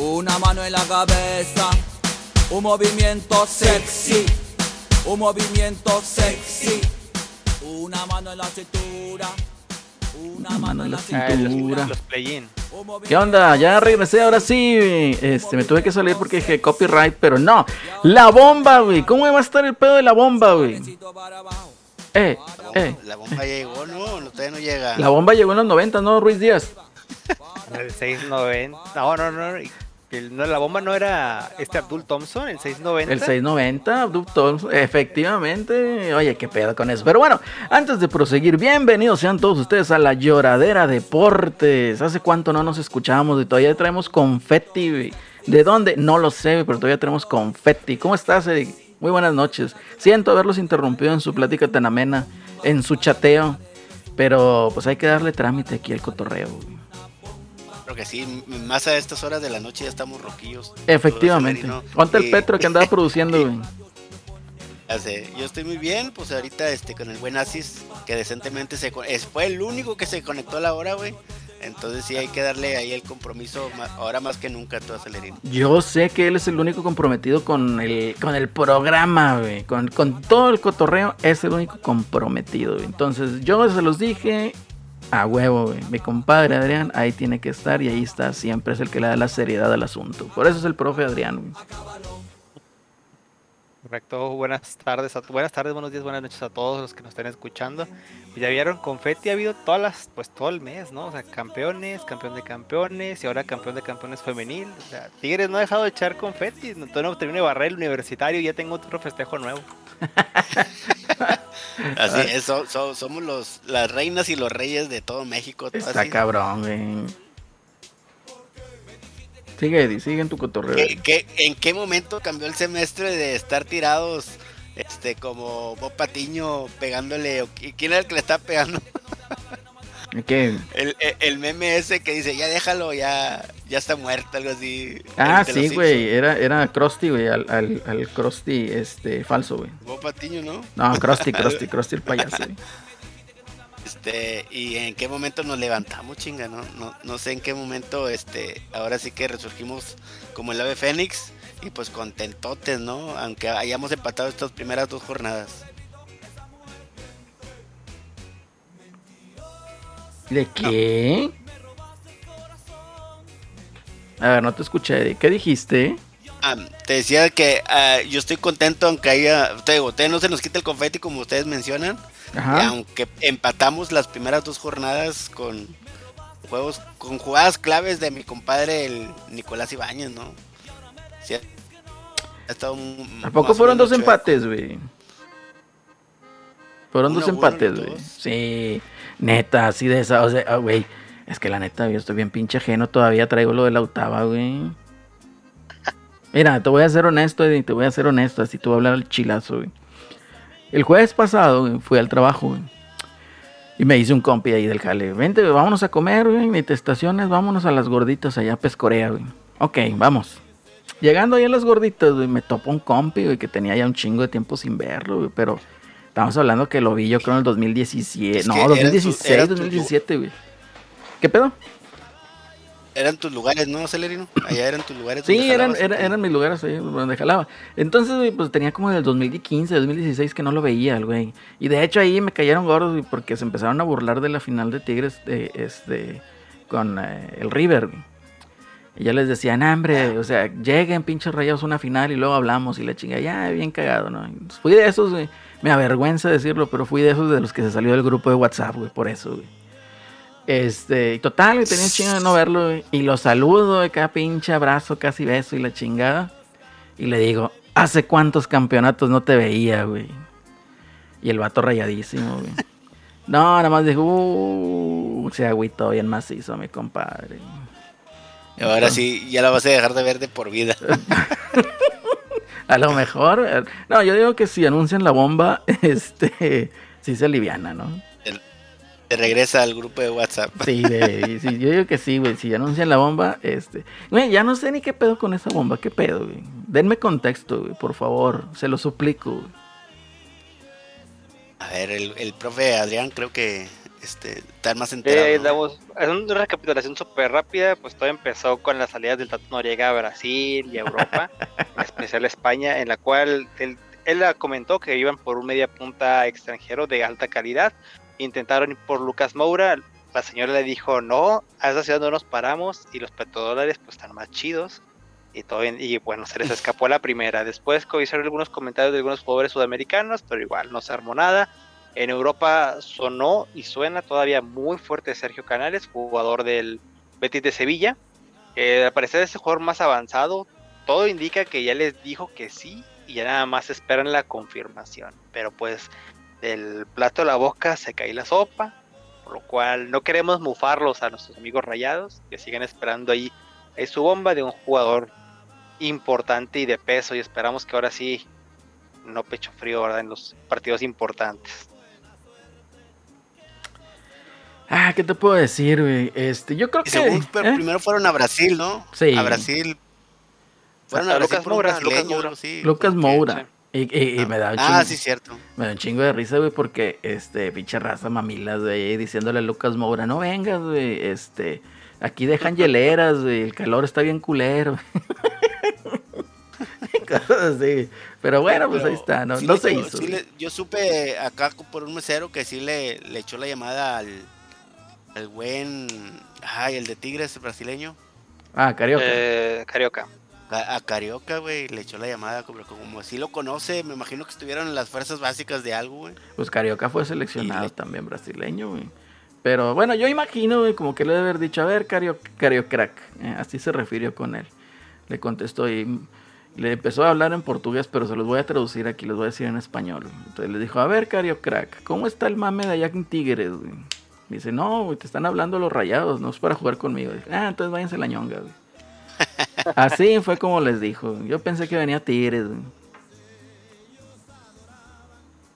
Una mano en la cabeza, un movimiento sexy, un movimiento sexy, una mano en la cintura. Una mano en la cintura. ¿Qué onda? Ya regresé, ahora sí. Este, me tuve que salir porque dije copyright, pero no. La bomba, güey. ¿Cómo va a estar el pedo de la bomba, güey? Eh, eh. La bomba llegó, no, todavía no llega. La bomba llegó en los 90, ¿no, Ruiz Díaz? El 690. No, no, no la bomba no era este Abdul Thompson, el 690. El 690, Abdul Thompson, efectivamente. Oye, qué pedo con eso. Pero bueno, antes de proseguir, bienvenidos sean todos ustedes a la Lloradera Deportes. ¿Hace cuánto no nos escuchamos y todavía traemos confetti? ¿De dónde? No lo sé, pero todavía tenemos confetti. ¿Cómo estás, Eric? Muy buenas noches. Siento haberlos interrumpido en su plática tan amena, en su chateo. Pero pues hay que darle trámite aquí al cotorreo que sí, más a estas horas de la noche ya estamos roquillos. Efectivamente. ¿Cuánto el Petro que andaba produciendo, güey? Yo estoy muy bien, pues ahorita este con el buen Asis, que decentemente se fue el único que se conectó a la hora, güey. Entonces sí hay que darle ahí el compromiso ahora más que nunca todo Acelerino. Yo sé que él es el único comprometido con el, con el programa, güey. Con, con todo el cotorreo es el único comprometido. Entonces yo se los dije a huevo. Mi compadre Adrián ahí tiene que estar y ahí está. Siempre es el que le da la seriedad al asunto. Por eso es el profe Adrián, Correcto, buenas tardes, a, buenas tardes, buenos días, buenas noches a todos los que nos estén escuchando. Ya vieron, Confetti ha habido todas las, pues todo el mes, ¿no? O sea, campeones, campeón de campeones y ahora campeón de campeones femenil. O sea, Tigres no ha dejado de echar confetti, no, no terminé de barrer el universitario y ya tengo otro festejo nuevo. Así es, somos los, las reinas y los reyes de todo México. Está cabrón, güey. Sigue, Eddie, sigue en tu cotorreo. en qué momento cambió el semestre de estar tirados este como Bob Patiño pegándole? ¿Quién era el que le estaba pegando? ¿Qué? El, el, meme ese que dice, ya déjalo, ya, ya está muerto, algo así. Ah, sí, güey, era, era Krusty, güey, al, al, al Krusty este, falso, güey. Bob Patiño, ¿no? No, Krusty, Krusty, Krusty el payaso, güey. Este, y en qué momento nos levantamos, chinga, ¿no? No, no sé en qué momento, este, ahora sí que resurgimos como el ave fénix y pues contentotes, ¿no? Aunque hayamos empatado estas primeras dos jornadas. ¿De qué? A ver, no te escuché. ¿Qué dijiste? Ah, te decía que ah, yo estoy contento aunque haya, te digo, no se nos quita el confeti como ustedes mencionan. aunque empatamos las primeras dos jornadas con juegos, con jugadas claves de mi compadre el Nicolás Ibáñez, ¿no? Sí, ha estado ¿A poco fueron dos empates, güey? Fueron dos empates, güey. Sí. Neta, así de esa, o sea, ah, güey, es que la neta, yo estoy bien pinche ajeno, todavía traigo lo de la octava, güey. Mira, te voy a ser honesto, Eddie, te voy a ser honesto, así te voy a hablar al chilazo, güey. El jueves pasado, güey, fui al trabajo, güey. Y me hice un compi ahí del jale. Vente, vámonos a comer, güey, ni te estaciones, vámonos a las gorditas allá a Pescorea, güey. Ok, vamos. Llegando ahí a las gorditas, güey, me topo un compi, güey, que tenía ya un chingo de tiempo sin verlo, güey, pero Estamos hablando que lo vi yo creo en el 2017. no, 2016, 2017, güey. ¿Qué pedo? Eran tus lugares, ¿no, Celerino? Allá eran tus lugares. Sí, eran, eran, mis lugares ahí donde jalaba. Entonces, pues tenía como del 2015, 2016 que no lo veía, güey. Y de hecho ahí me cayeron gordos, porque se empezaron a burlar de la final de Tigres de, este, con eh, el River. Y ya les decían, hambre, o sea, lleguen pinches rayados una final y luego hablamos y la chinga, ya, bien cagado, ¿no? fui de esos, güey me avergüenza decirlo, pero fui de esos de los que se salió del grupo de WhatsApp, güey, por eso, güey. Este, total, güey, tenía chingo de no verlo. Y lo saludo, de cada pinche abrazo, casi beso y la chingada. Y le digo, ¿hace cuántos campeonatos no te veía, güey? Y el vato rayadísimo, güey. No, nada más dijo, uh, se agüitó bien macizo, mi compadre. Y ahora sí, ya la vas a dejar de ver de por vida. a lo mejor. No, yo digo que si anuncian la bomba, este, sí se aliviana, ¿no? Te regresa al grupo de WhatsApp. Sí, sí, yo digo que sí, güey. Si anuncian la bomba, este. Güey, ya no sé ni qué pedo con esa bomba. ¿Qué pedo, güey? Denme contexto, güey, por favor. Se lo suplico, güey. A ver, el, el profe Adrián creo que este, estar más enterado. es una recapitulación súper rápida, pues todo empezó con las salidas del Tato Noriega a Brasil y a Europa, en especial a España, en la cual él, él comentó que iban por un media punta extranjero de alta calidad, intentaron ir por Lucas Moura, la señora le dijo no, a esa ciudad no nos paramos y los petrodólares pues están más chidos. Y, todo y bueno, se les escapó la primera. Después hicieron algunos comentarios de algunos jugadores sudamericanos, pero igual no se armó nada. En Europa sonó y suena todavía muy fuerte Sergio Canales, jugador del Betis de Sevilla. Eh, al parecer es el jugador más avanzado. Todo indica que ya les dijo que sí y ya nada más esperan la confirmación. Pero pues del plato a la boca se cae la sopa, por lo cual no queremos mufarlos a nuestros amigos rayados, que sigan esperando ahí es su bomba de un jugador importante y de peso y esperamos que ahora sí no pecho frío ¿verdad? en los partidos importantes. Ah, ¿qué te puedo decir, güey? Este, yo creo que. ¿eh? primero fueron a Brasil, ¿no? Sí. A Brasil. Fueron a, Lucas Moura, Lucas Moura. Sí, Lucas Moura. Y, me da un ah, chingo. Ah, sí, cierto. Me da un chingo de risa, güey, porque, este, pinche raza mamilas, güey, diciéndole a Lucas Moura, no vengas, güey, este, aquí dejan hieleras, güey, el calor está bien culero. Cosas así. Pero bueno, pues ahí está, no, no se hizo. yo supe acá por un mesero que sí le, le echó la llamada al, el buen. Ay, el de Tigres brasileño. Ah, Carioca. Eh, Carioca. A, Carioca, güey, le echó la llamada, como, como si lo conoce, me imagino que estuvieron en las fuerzas básicas de algo, güey. Pues Carioca fue seleccionado también brasileño, güey. Pero bueno, yo imagino, güey, como que le debe haber dicho, a ver, Cario, Crack, eh, así se refirió con él. Le contestó y le empezó a hablar en portugués, pero se los voy a traducir aquí, les voy a decir en español. Entonces le dijo, a ver, Cario Crack, ¿cómo está el mame de allá en Tigres, güey? dice, no, te están hablando los rayados, no es para jugar conmigo. ah, entonces váyanse la ñonga, Así fue como les dijo. Yo pensé que venía Tigres,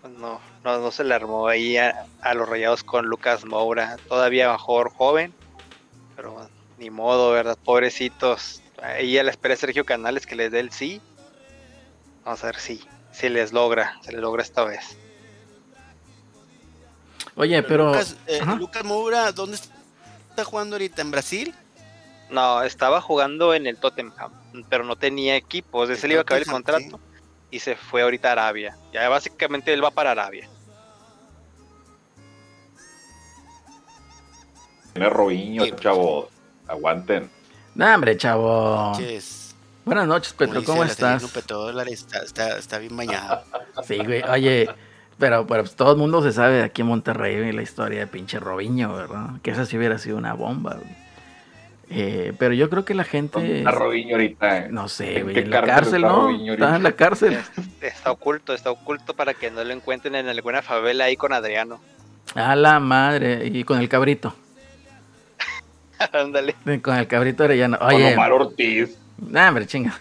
pues No, no, no se le armó ahí a, los rayados con Lucas Moura. Todavía mejor joven, pero ni modo, ¿verdad? Pobrecitos. Ahí a la espera de Sergio Canales que les dé el sí. Vamos a ver si, si les logra, se les logra esta vez. Oye, pero. Eh, Lucas, Moura, ¿dónde está jugando ahorita? ¿En Brasil? No, estaba jugando en el Tottenham, pero no tenía equipo. Desde se le iba a acabar el contrato y se fue ahorita a Arabia. Ya básicamente él va para Arabia. Tiene Robinho, chavo. Aguanten. No, hombre, chavo. Buenas noches, Petro, ¿cómo estás? Está, está, está, bien bañado. Sí, güey. Oye, pero, pues, todo el mundo se sabe aquí en Monterrey la historia de pinche Robiño, ¿verdad? Que esa sí hubiera sido una bomba, güey. Eh, pero yo creo que la gente. Está Robinho ahorita. No sé, güey. En, la cárcel, ¿no? Está en la cárcel. Está oculto, está oculto para que no lo encuentren en alguna favela ahí con Adriano. A la madre. Y con el cabrito. Ándale. con el cabrito Arellano. Oye. Con Omar Ortiz. Nah, hombre, chinga.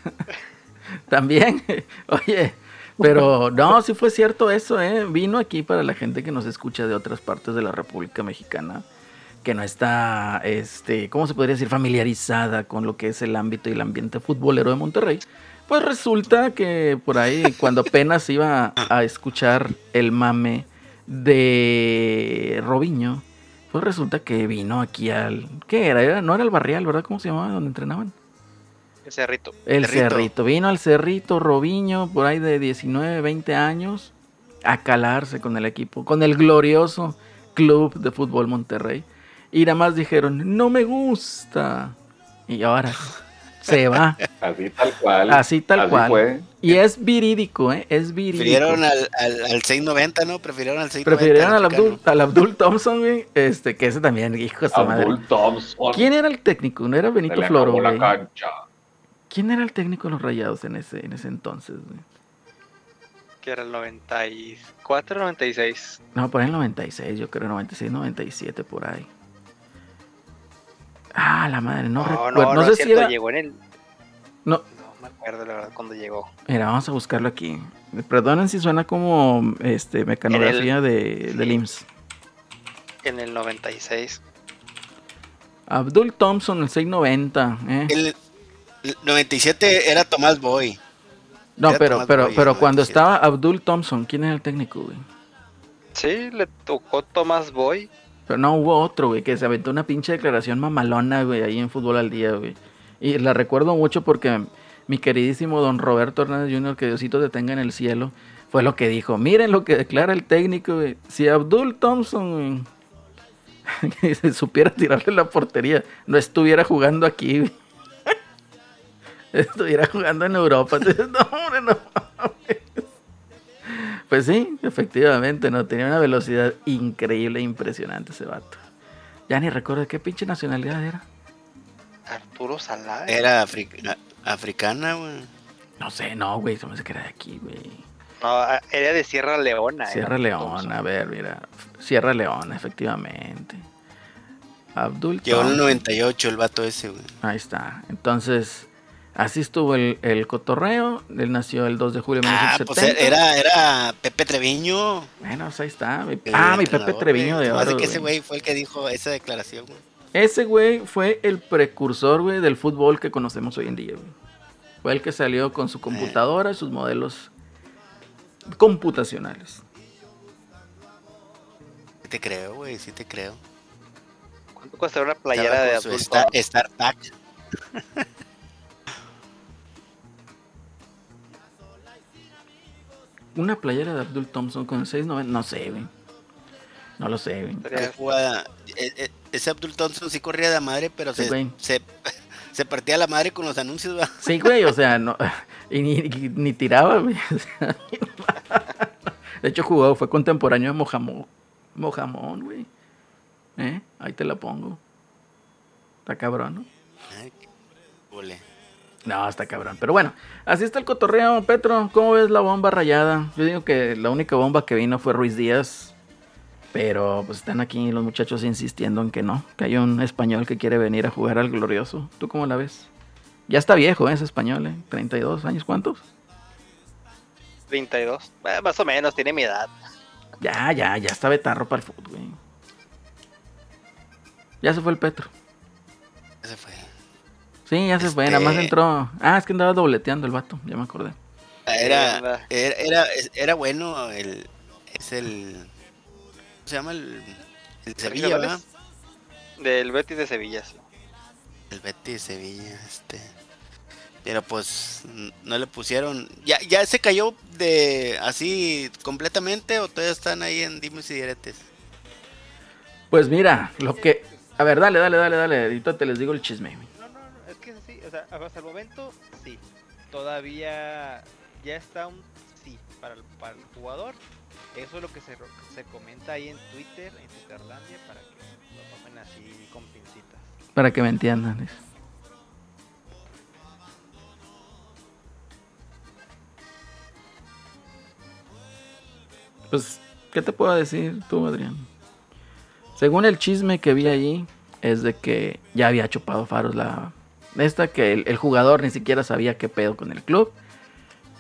También. Oye. Pero no, sí fue cierto eso, ¿eh? Vino aquí para la gente que nos escucha de otras partes de la República Mexicana, que no está, este, ¿cómo se podría decir? Familiarizada con lo que es el ámbito y el ambiente futbolero de Monterrey. Pues resulta que por ahí, cuando apenas iba a escuchar el mame de Robiño, pues resulta que vino aquí al... ¿Qué era? No era el barrial, ¿verdad? ¿Cómo se llamaba? ¿Dónde entrenaban? El Cerrito. El Cerrito. Vino al Cerrito Robiño, por ahí de 19, 20 años, a calarse con el equipo, con el glorioso Club de Fútbol Monterrey. Y nada más dijeron, no me gusta. Y ahora se va. Así tal cual. Así tal cual. Y es virídico, ¿eh? Es virídico. Prefirieron al, al, 690, ¿no? Prefirieron al 690. Prefirieron al Abdul, al Abdul Thompson, güey. Este, que ese también, hijo de su madre. Abdul Thompson. ¿Quién era el técnico? ¿No era Benito Floro, güey? cancha. ¿Quién era el técnico de los Rayados en ese, en ese entonces? Que era el 94, 96. No, por ahí el 96, yo creo 96, 97, por ahí. Ah, la madre, no, recuerdo. No, sé si era... llegó en el... No. me acuerdo la verdad cuando llegó. Mira, vamos a buscarlo aquí. Perdonen si suena como este mecanografía de, del IMSS. En el 96. Abdul Thompson, el 690. ¿eh? El, 97 era Tomás Boy. No, pero, pero, pero cuando estaba Abdul Thompson, ¿quién era el técnico, güey? Sí, le tocó Tomás Boy. Pero no hubo otro, güey, que se aventó una pinche declaración mamalona, güey, ahí en Fútbol al Día, güey. Y la recuerdo mucho porque mi queridísimo don Roberto Hernández Jr., que Diosito te tenga en el cielo, fue lo que dijo. Miren lo que declara el técnico, güey. Si Abdul Thompson, güey, supiera tirarle la portería, no estuviera jugando aquí, güey. estuviera jugando en Europa. Entonces, no, hombre, no. Pues sí, efectivamente, no tenía una velocidad increíble impresionante ese vato. Ya ni recuerdo qué pinche nacionalidad era. Arturo Salá. Era africana, güey. No sé, no, güey, se me hace que era de aquí, güey. No, era de Sierra Leona. Sierra Leona, a ver, mira. Sierra Leona, efectivamente. Abdul. Llegó en el 98 el vato ese, güey. Ahí está. Entonces, Así estuvo el, el, cotorreo. Él nació el 2 de julio de ah, 1970. Pues era, era Pepe Treviño. Bueno, pues ahí está. ah, mi Pepe Treviño de oro. que ese güey fue el que dijo esa declaración, güey. Ese güey fue el precursor, güey, del fútbol que conocemos hoy en día, güey. Fue el que salió con su computadora y sus modelos computacionales. Sí te creo, güey, sí te creo. ¿Cuánto cuesta una playera de? Star, Star Pack. Una playera de Abdul Thompson con el 690, no sé, güey. No lo sé, güey. E, e, ese Abdul Thompson sí corría de madre, pero se, se, partía la madre con los anuncios, güey. Sí, güey, o sea, no, y ni, tiraba, güey. de hecho, jugó, fue contemporáneo de Mojamón, Mojamón, güey. ¿Eh? Ahí te la pongo. Está cabrón, ¿no? Ay, no, está cabrón. Pero bueno, así está el cotorreo, Petro. ¿Cómo ves la bomba rayada? Yo digo que la única bomba que vino fue Ruiz Díaz. Pero pues están aquí los muchachos insistiendo en que no, que hay un español que quiere venir a jugar al glorioso. ¿Tú cómo la ves? Ya está viejo ¿eh? ese español, ¿eh? 32 años, ¿cuántos? 32, eh, más o menos, tiene mi edad. Ya, ya, ya está betarro para el fútbol, Ya se fue el Petro. Ya se fue. Sí, ya se fue, nada más este entró. Ah, es que andaba dobleteando el vato, ya me acordé. Era, era, era, bueno el. Es el. ¿Cómo se llama? El, el Sevilla, ¿verdad? Del Betis de Sevilla, sí. El Betis de Sevilla, este. Pero pues no le pusieron. ¿Ya, ya se cayó de así completamente o todavía están ahí en dimes y diretes? Pues mira, lo que. A ver, dale, dale, dale, dale. Ahorita te les digo el chisme hasta el momento, sí. Todavía ya está un sí para el, para el jugador. Eso es lo que se, se comenta ahí en Twitter, en Twitterlandia, para que lo tomen así con pincitas. Para que me entiendan. Pues, ¿qué te puedo decir tú, Adrián? Según el chisme que vi allí, es de que ya había chupado faros la esta que el, jugador ni siquiera sabía qué pedo con el club.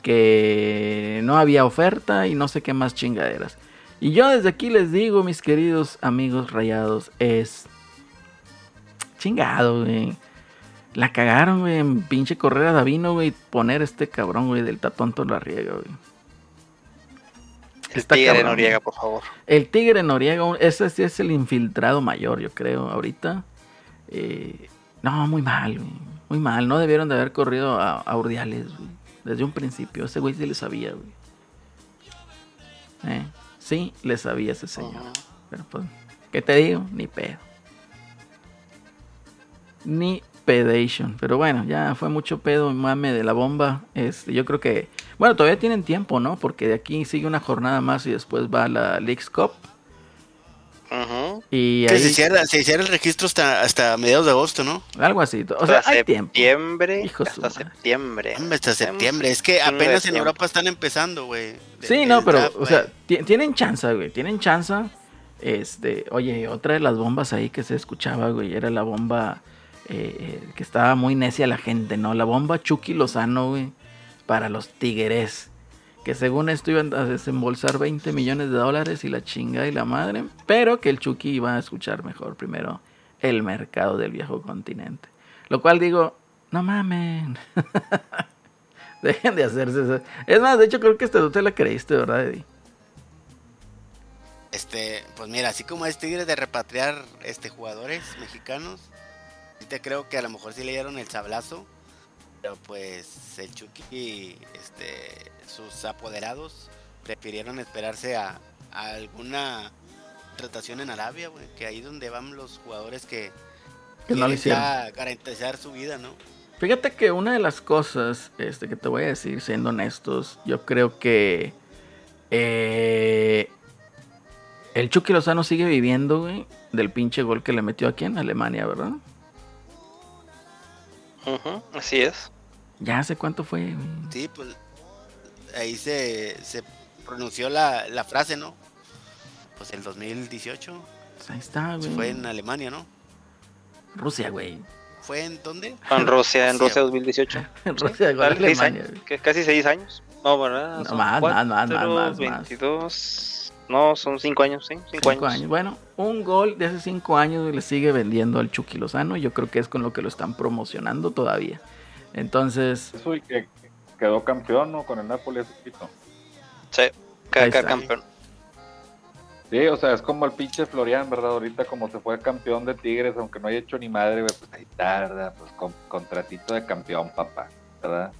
Que no había oferta y no sé qué más chingaderas. Y yo desde aquí les digo, mis queridos amigos rayados, es chingado, güey. La cagaron, güey, en pinche correr a Davino, güey, poner este cabrón, güey, del tatonto la riega, güey. El Tigre Noriega, por favor. El Tigre Noriega, ese sí es el infiltrado mayor, yo creo, ahorita. Eh, no, muy mal, güey. Muy mal. No debieron de haber corrido a, Urdiales, güey. Desde un principio. Ese güey sí le sabía, güey. ¿Eh? Sí, le sabía ese señor. Pero pues, ¿qué te digo? Ni pedo. Ni pedation. Pero bueno, ya fue mucho pedo, mame de la bomba. Este, yo creo que. Bueno, todavía tienen tiempo, ¿no? Porque de aquí sigue una jornada más y después va la Leagues Cup. Y se, hiciera, el registro hasta, hasta mediados de agosto, ¿no? Algo así. O sea, hay septiembre, hasta septiembre. hasta septiembre. Es que apenas en Europa están empezando, güey. Sí, no, pero, o sea, tienen chance, güey. Tienen chance. Este, oye, otra de las bombas ahí que se escuchaba, güey, era la bomba eh, que estaba muy necia la gente, ¿no? La bomba Chucky Lozano, güey, para los Tigres. Que según esto iban a desembolsar 20 millones de dólares y la chinga y la madre. Pero que el Chucky iba a escuchar mejor primero el mercado del viejo continente. Lo cual digo, no mamen. Dejen de hacerse eso. Es más, de hecho creo que este tú te la creíste, ¿verdad, Eddie? Este, pues mira, así como es Tigres de repatriar este jugadores mexicanos, te creo que a lo mejor sí le dieron el sablazo, pero pues el Chucky, este, sus apoderados prefirieron esperarse a, alguna tratación en Arabia, güey, que ahí donde van los jugadores que, que no garantizar su vida, ¿no? Fíjate que una de las cosas este, que te voy a decir, siendo honestos, yo creo que eh, el Chucky Lozano sigue viviendo, güey, del pinche gol que le metió aquí en Alemania, ¿verdad? Así es. Ya sé cuánto fue. Sí, pues ahí se, se pronunció la, la frase, ¿no? Pues el 2018. Pues ahí está, güey. Fue en Alemania, ¿no? Rusia, güey. ¿Fue en dónde? En Rusia, en Rusia 2018. en Rusia, igual Alemania. casi seis años. No, ¿verdad? No, más, más, más, más, 22. No, son cinco años, sí. Cinco, años. Bueno, un gol de hace cinco años le sigue vendiendo al Chucky Lozano. Yo creo que es con lo que lo están promocionando todavía. Entonces. Eso y que quedó campeón, ¿no? Con el Napoli hace poquito. Sí, quedó campeón. Sí, o sea, es como el pinche Florian, ¿verdad? Ahorita como se fue campeón de Tigres, aunque no haya hecho ni madre, pues ahí ¿verdad? Pues con contratito de campeón, papá, ¿verdad?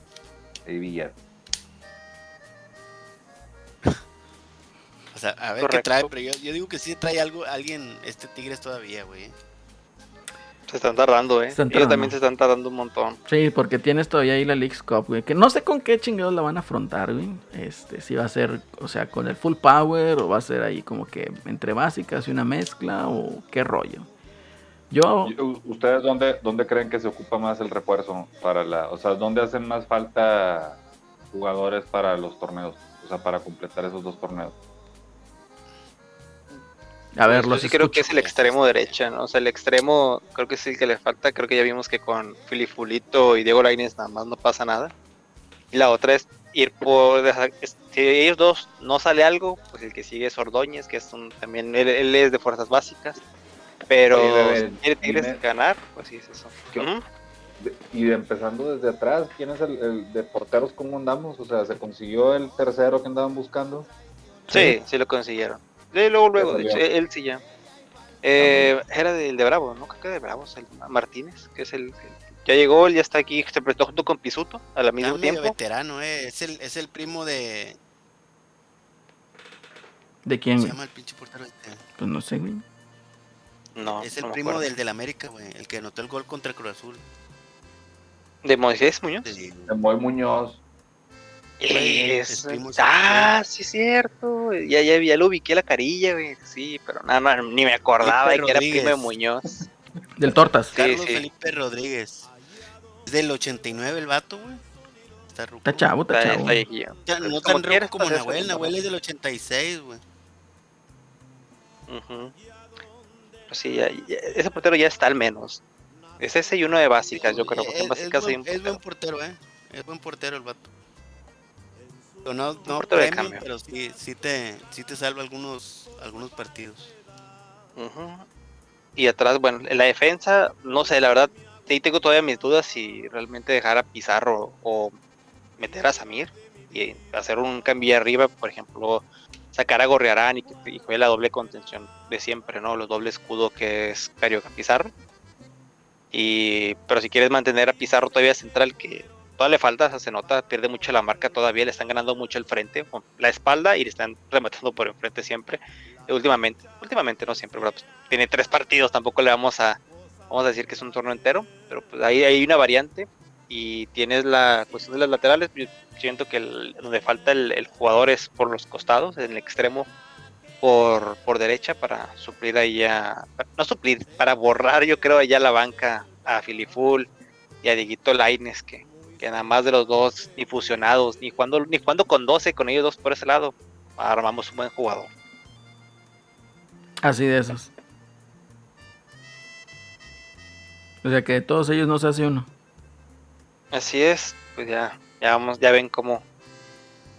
Ahí Villar. O sea, a ver qué trae, pero yo, yo, digo que sí trae algo, alguien, este Tigres todavía, güey. Se están tardando, eh. Ellos también se están tardando un montón. Sí, porque tienes todavía ahí la League Cup, güey. Que no sé con qué chingados la van a afrontar, güey. Este, si va a ser, o sea, con el full power o va a ser ahí como que entre básicas y una mezcla o qué rollo. Yo. ¿Ustedes dónde, dónde creen que se ocupa más el refuerzo para la. O sea, dónde hacen más falta jugadores para los torneos? O sea, para completar esos dos torneos. A ver, Yo sí creo que es el extremo derecha, ¿no? O sea, el extremo creo que es el que le falta. Creo que ya vimos que con Filipulito y Diego Lainez nada más no pasa nada. Y la otra es ir por. Si ellos dos no sale algo, pues el que sigue es Ordóñez, que es un, también. Él, es de fuerzas básicas. Pero si quiere ganar, pues sí es eso. Y empezando desde atrás, ¿quién es el, de porteros? ¿Cómo andamos? O sea, ¿se consiguió el tercero que andaban buscando? Sí, sí lo consiguieron luego, luego, de hecho, él sí ya. Eh, era del de Bravo, ¿no? Creo que de Bravo, el Martínez, que es el, Ya llegó, él ya está aquí, se prestó junto con Pisuto al mismo tiempo. veterano, eh. es, el, es el primo de... ¿De quién, ¿Cómo se llama el pinche portero este? Pues no sé, güey. No, es el primo del del América, güey, el que anotó el gol contra Cruz Azul. ¿De Moisés Muñoz? De, de Moy Muñoz. Es, ah, sí es cierto. Ya, ya, ya lo ubiqué la carilla, güey. Sí, pero nada, ni me acordaba de que era primo de Muñoz. Del Tortas. Carlos Felipe Rodríguez. Es del 89 el vato, güey. Está, está chavo, está, chavo. Está, no tan rojo como Nahuel. Nahuel es del 86, güey. Pues sí, ya, ese portero ya está al menos. Es ese y uno de básicas, yo creo. Porque es, en básicas es, buen, es buen portero, eh. Es buen portero el vato. No, no premio, pero sí, sí, te, sí te salva algunos, algunos partidos. Y atrás, bueno, en la defensa, no sé, la verdad, ahí tengo todavía mis dudas si realmente dejar a Pizarro o meter a Samir y hacer un cambio arriba, por ejemplo, sacar a Gorriarán y que y la doble contención de siempre, ¿no? Los doble escudo que es Carioca Pizarro. Y, pero si quieres mantener a Pizarro todavía central, que le falta, se nota, pierde mucho la marca todavía, le están ganando mucho el frente, la espalda y le están rematando por enfrente siempre. últimamente, últimamente no siempre, pues, tiene tres partidos, tampoco le vamos a, vamos a decir que es un torneo entero, pero pues ahí hay una variante y tienes la cuestión de las laterales, yo siento que donde falta el, jugador es por los costados, en el extremo por, por derecha para suplir ahí ya, no suplir, para borrar yo creo allá la banca a Filiful y a Dieguito Laines que que nada más de los dos, ni fusionados, ni cuando, ni cuando con 12 con ellos dos por ese lado, armamos un buen jugador. Así de esos. O sea que de todos ellos no se hace uno. Así es, pues ya, ya vamos, ya ven cómo,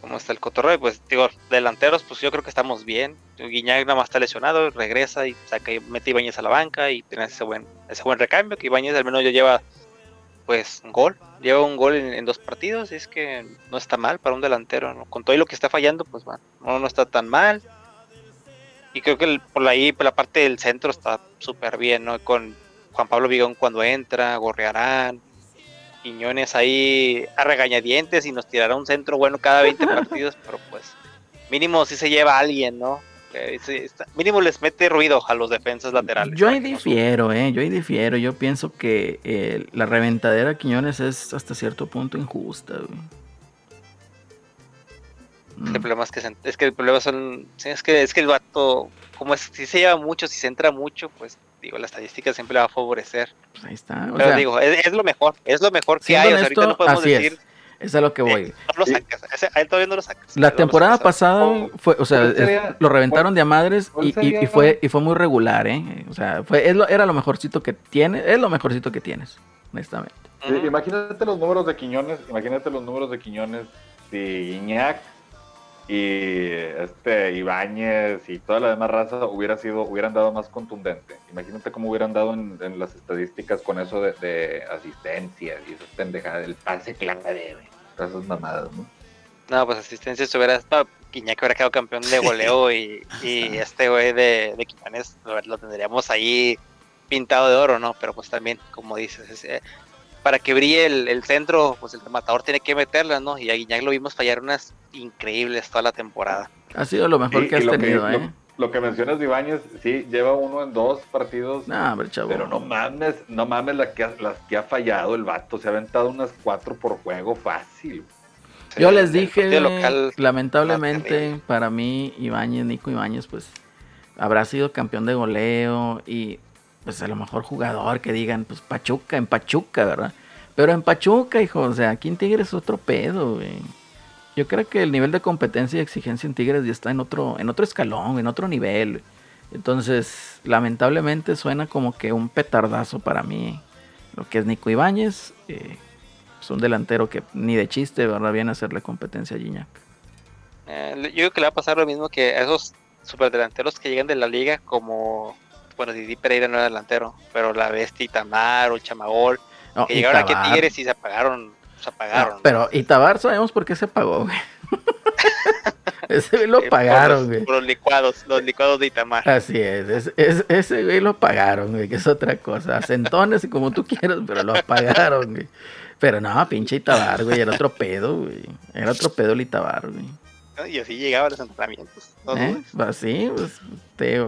cómo está el cotorreo. Pues digo, delanteros, pues yo creo que estamos bien. Guiñac nada más está lesionado, regresa y saca y mete Ibáñez a la banca y tiene ese buen, ese buen recambio, que Ibáñez al menos ya lleva pues un gol, lleva un gol en, dos partidos, y es que no está mal para un delantero, con todo lo que está fallando, pues bueno, no, no está tan mal. Y creo que por ahí, por la parte del centro está súper bien, ¿no? Con Juan Pablo Vigón cuando entra, Gorrearán, Quiñones ahí a regañadientes y nos tirará un centro bueno cada 20 partidos, pero pues mínimo si se lleva a alguien, ¿no? Mínimo les mete ruido a los defensas laterales. Yo ahí difiero, ¿eh? Yo ahí difiero. Yo pienso que eh, la reventadera Quiñones es hasta cierto punto injusta, El problema es que, es que el problema son. Es que, es que el vato, como es, si se lleva mucho, si se entra mucho, pues digo, la estadística siempre le va a favorecer. Pues ahí está. Pero digo, es, lo mejor, es lo mejor que hay. ahorita no podemos decir. Es a lo que voy. no lo sacas. a él todavía no lo sacas. La temporada pasada fue, o sea, lo reventaron de a madres y, fue y fue muy regular, ¿eh? O sea, fue, era lo mejorcito que tiene, es lo mejorcito que tienes, honestamente. imagínate los números de Quiñones, imagínate los números de Quiñones si Iñak y este Ibáñez y toda la demás raza hubiera sido, hubieran dado más contundente. Imagínate cómo hubieran dado en, las estadísticas con eso de, de asistencias y esas pendejadas del pase clave, esas mamadas, ¿no? No, pues asistencia se hubiera estado, Quiñac hubiera quedado campeón de goleo y, y este güey de, de Quiñones lo, tendríamos ahí pintado de oro, ¿no? Pero pues también, como dices, eh, para que brille el, centro, pues el rematador tiene que meterla, ¿no? Y a Guiñac lo vimos fallar unas increíbles toda la temporada. Ha sido lo mejor que has tenido, ¿eh? Lo, que mencionas de Ibáñez, sí, lleva uno en dos partidos. Pero no mames, no mames las que ha fallado el vato. Se ha aventado unas cuatro por juego fácil. Yo les dije, lamentablemente, para mí, Ibáñez, Nico Ibáñez, pues habrá sido campeón de goleo y pues a lo mejor jugador que digan, pues Pachuca, en Pachuca, ¿verdad? Pero en Pachuca, hijo, o sea, aquí en Tigres es otro pedo, güey. Yo creo que el nivel de competencia y exigencia en Tigres ya está en otro, en otro escalón, en otro nivel. Entonces, lamentablemente suena como que un petardazo para mí. Lo que es Nico Ibáñez, eh, es un delantero que ni de chiste, ¿verdad? Viene a hacerle competencia a Gignac. Eh, yo creo que le va a pasar lo mismo que a esos superdelanteros que llegan de la liga como bueno, Didi Pereira no era delantero, pero la Bestia Itamar o el Chamagol, que llegaron aquí a Tigres y se apagaron, se apagaron. pero Itabar sabemos por qué se apagó, güey. ese güey lo pagaron, güey. Por los licuados, los licuados de Itamar. Así es, ese güey lo pagaron, güey, que es otra cosa. Centones y como tú quieras, pero lo pagaron, güey. Pero no, pinche Itabar, güey, era otro pedo, güey. Era otro pedo el Itabar, güey. Y así llegaba a los entrenamientos. ¿Eh? Pues sí, pues, te